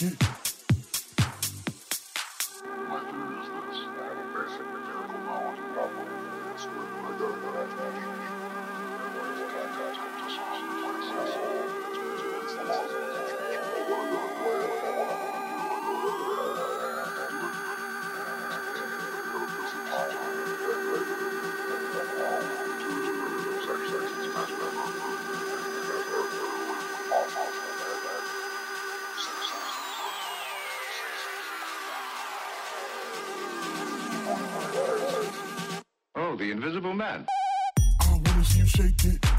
Yeah. shake it.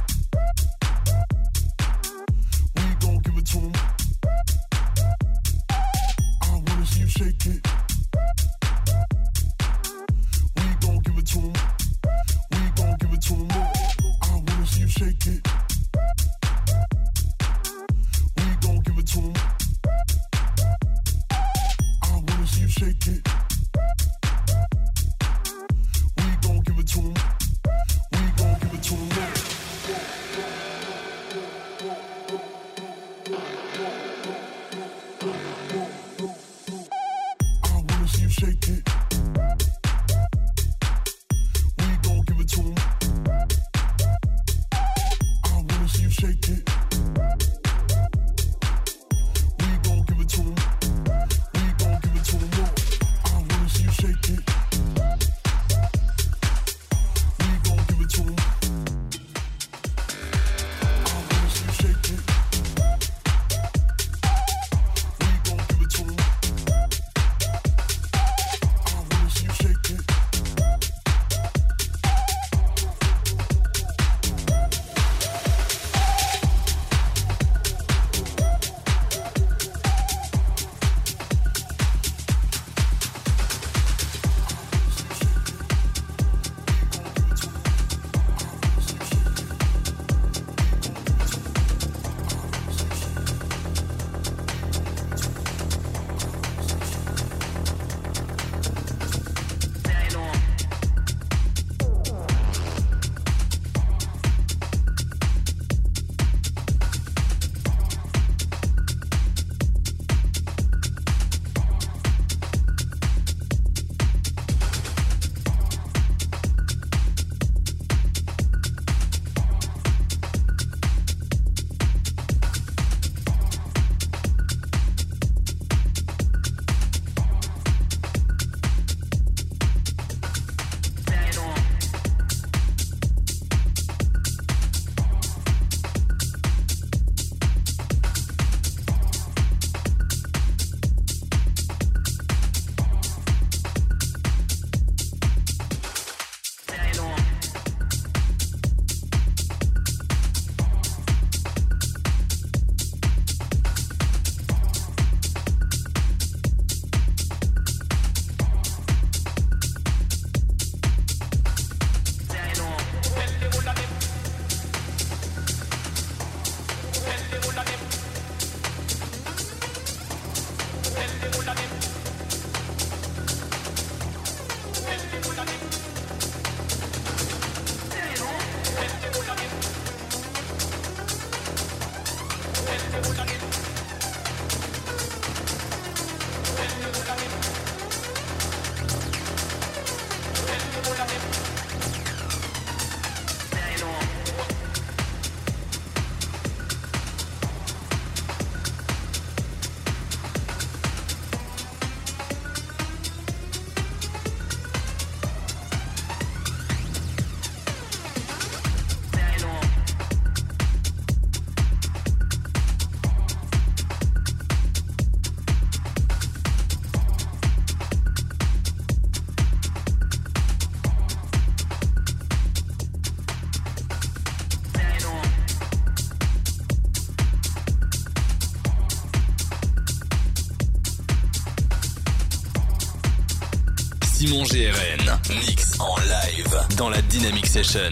Simon GRN. Mix en live dans la Dynamic Session.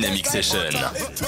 Dynamic Session.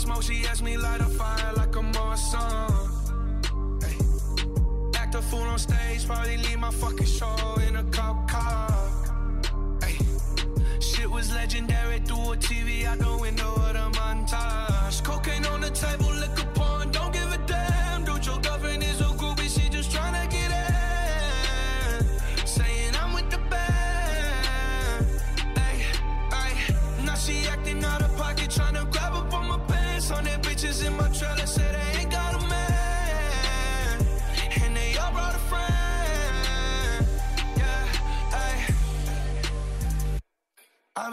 Smoke, she asked me light a fire like a Marsan. Act a fool on stage, probably leave my fucking show in a cop car. Hey, shit was legendary through a TV out the window of the montage. Cocaine on the table, liquor porn, don't give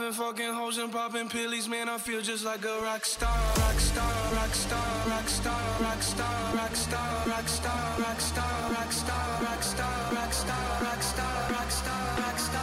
been fucking hoes and popping pillies, man. I feel just like a rock star, rock star, rock star, rock star, rock star, rock star, rock star, rock star, rock star, rock star, rock star, rock star, rock star, rock star, rock star,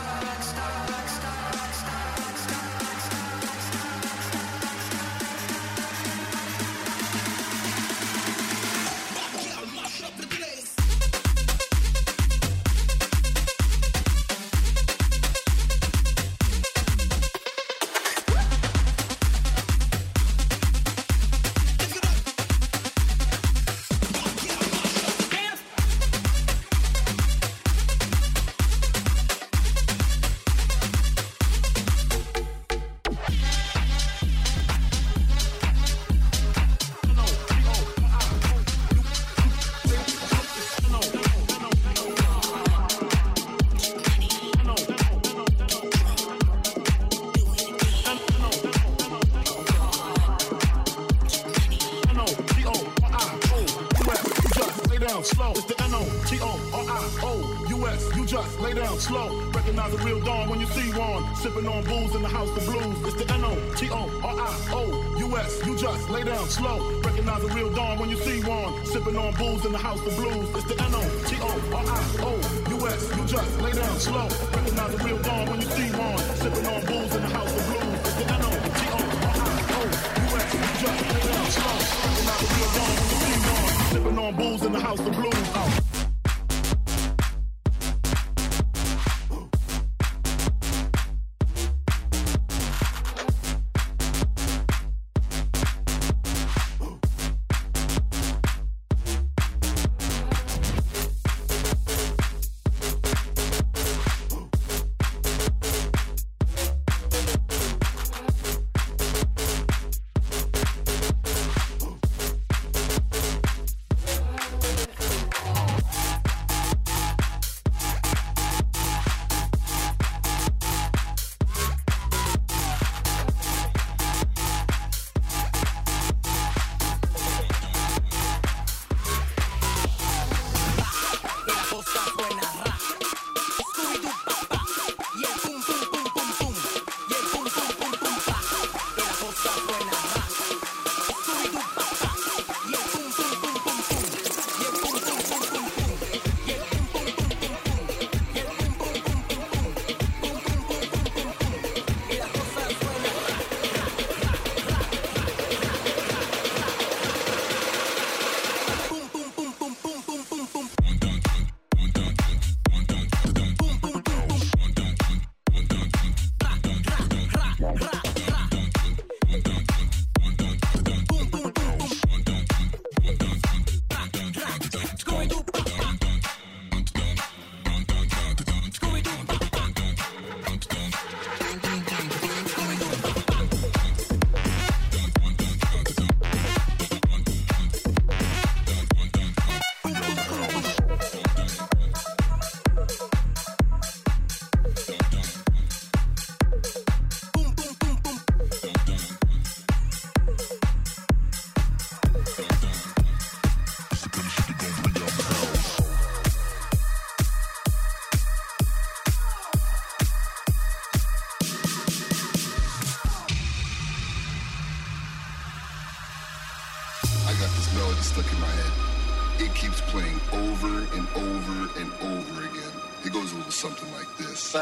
the house of blues. It's the N-O-T-O-R-I-O-U-S. You just lay down slow. Recognize the real dawn when you see one. Sipping on booze in the house of blues. It's the N-O-T-O-R-I-O-U-S. You just lay down slow. Recognize the real dawn when you see one. Sipping on booze in the house of blues. Oh. Goes a little something like this.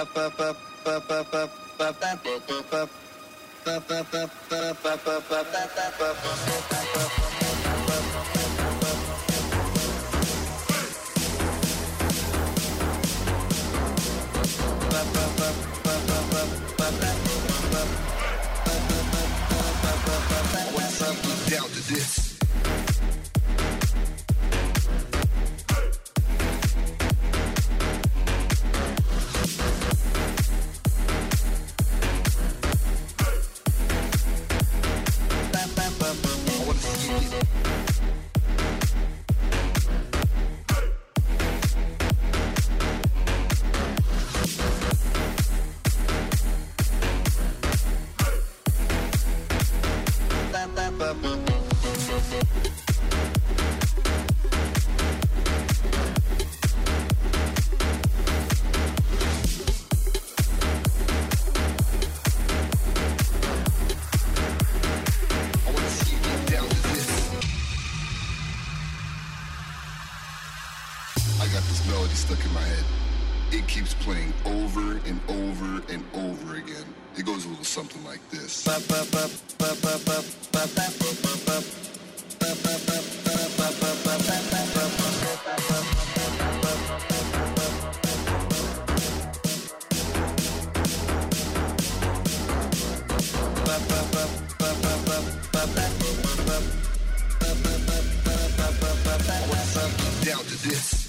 Down to this. I Down to this.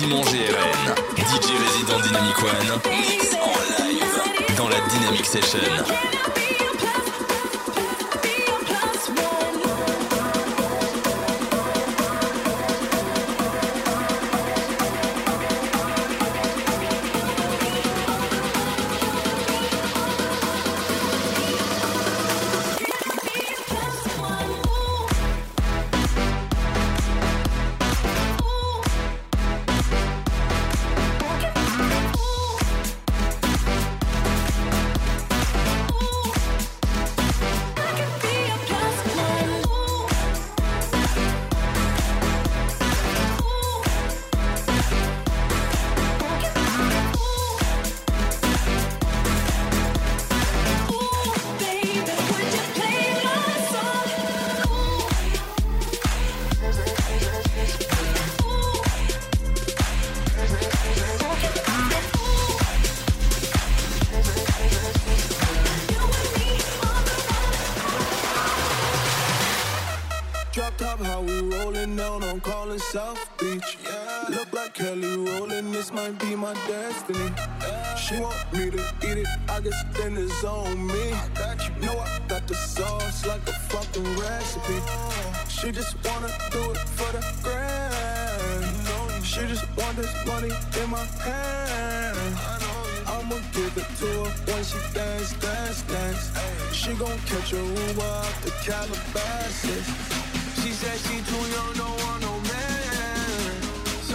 Simon GRN, DJ résident Dynamic One, mix en live dans la Dynamic Session. South Beach. Look like Kelly rolling, this might be my destiny. She want me to eat it, I guess then it's on me. I got you Know I got the sauce like a fucking recipe. She just wanna do it for the grand. She just want this money in my hand. I'ma give it to her when she dance, dance, dance. She gon' catch a Uber out the Calabasas. She said she too young, don't want no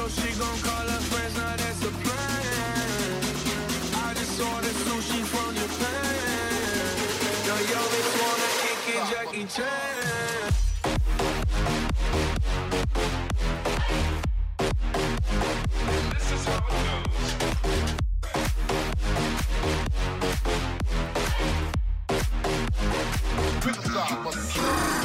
she gon' call her friends, now that's a plan. I just ordered sushi from Japan. Now yo, bitch wanna kick it, Jackie Chan. Stop.